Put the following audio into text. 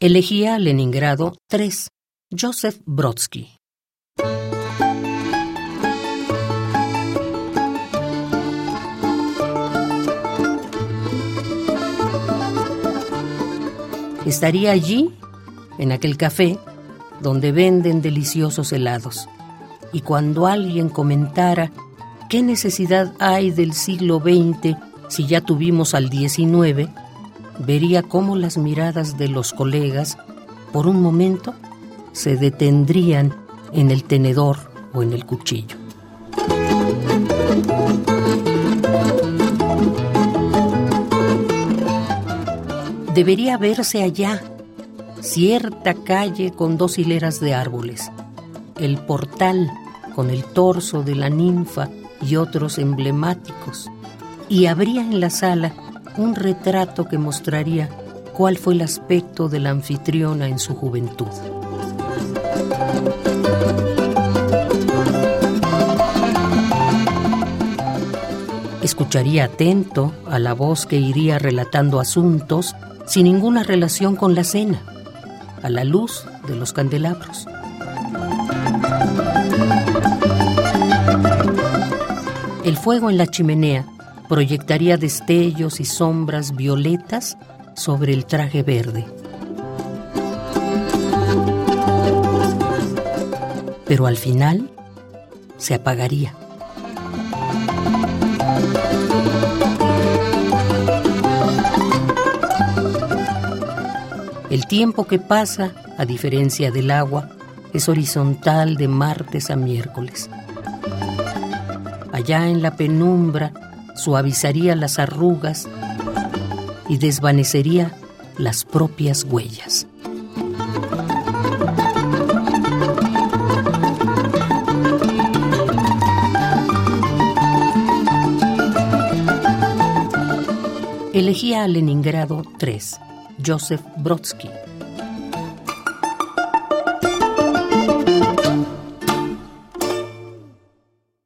Elegía Leningrado 3. Joseph Brodsky. Estaría allí, en aquel café, donde venden deliciosos helados. Y cuando alguien comentara qué necesidad hay del siglo XX si ya tuvimos al XIX, vería cómo las miradas de los colegas, por un momento, se detendrían en el tenedor o en el cuchillo. Debería verse allá, cierta calle con dos hileras de árboles, el portal con el torso de la ninfa y otros emblemáticos, y habría en la sala un retrato que mostraría cuál fue el aspecto de la anfitriona en su juventud. Escucharía atento a la voz que iría relatando asuntos sin ninguna relación con la cena, a la luz de los candelabros. El fuego en la chimenea proyectaría destellos y sombras violetas sobre el traje verde. Pero al final se apagaría. El tiempo que pasa, a diferencia del agua, es horizontal de martes a miércoles. Allá en la penumbra suavizaría las arrugas y desvanecería las propias huellas. Elegía a Leningrado 3, Joseph Brodsky.